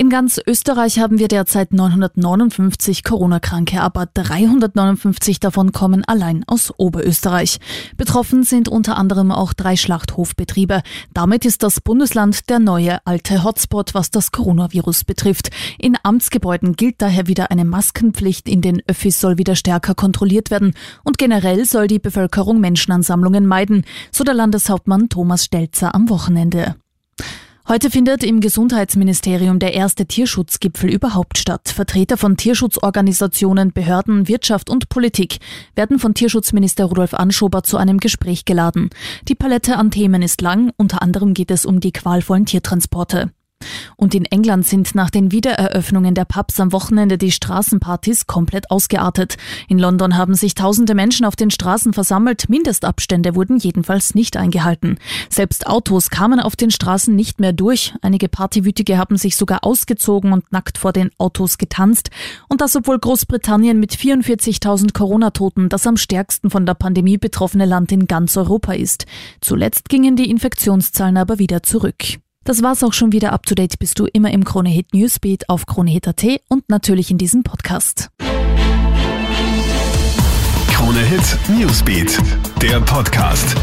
In ganz Österreich haben wir derzeit 959 Corona-Kranke, aber 359 davon kommen allein aus Oberösterreich. Betroffen sind unter anderem auch drei Schlachthofbetriebe. Damit ist das Bundesland der neue alte Hotspot, was das Coronavirus betrifft. In Amtsgebäuden gilt daher wieder eine Maskenpflicht, in den Öffis soll wieder stärker kontrolliert werden und generell soll die Bevölkerung Menschenansammlungen meiden, so der Landeshauptmann Thomas Stelzer am Wochenende. Heute findet im Gesundheitsministerium der erste Tierschutzgipfel überhaupt statt. Vertreter von Tierschutzorganisationen, Behörden, Wirtschaft und Politik werden von Tierschutzminister Rudolf Anschober zu einem Gespräch geladen. Die Palette an Themen ist lang, unter anderem geht es um die qualvollen Tiertransporte. Und in England sind nach den Wiedereröffnungen der Pubs am Wochenende die Straßenpartys komplett ausgeartet. In London haben sich tausende Menschen auf den Straßen versammelt. Mindestabstände wurden jedenfalls nicht eingehalten. Selbst Autos kamen auf den Straßen nicht mehr durch. Einige Partywütige haben sich sogar ausgezogen und nackt vor den Autos getanzt. Und das obwohl Großbritannien mit 44.000 Corona-Toten das am stärksten von der Pandemie betroffene Land in ganz Europa ist. Zuletzt gingen die Infektionszahlen aber wieder zurück. Das war's auch schon wieder. Up to date bist du immer im Krone Hit Newsbeat auf KroneHit.at und natürlich in diesem Podcast. Krone Hit Newsbeat, der Podcast.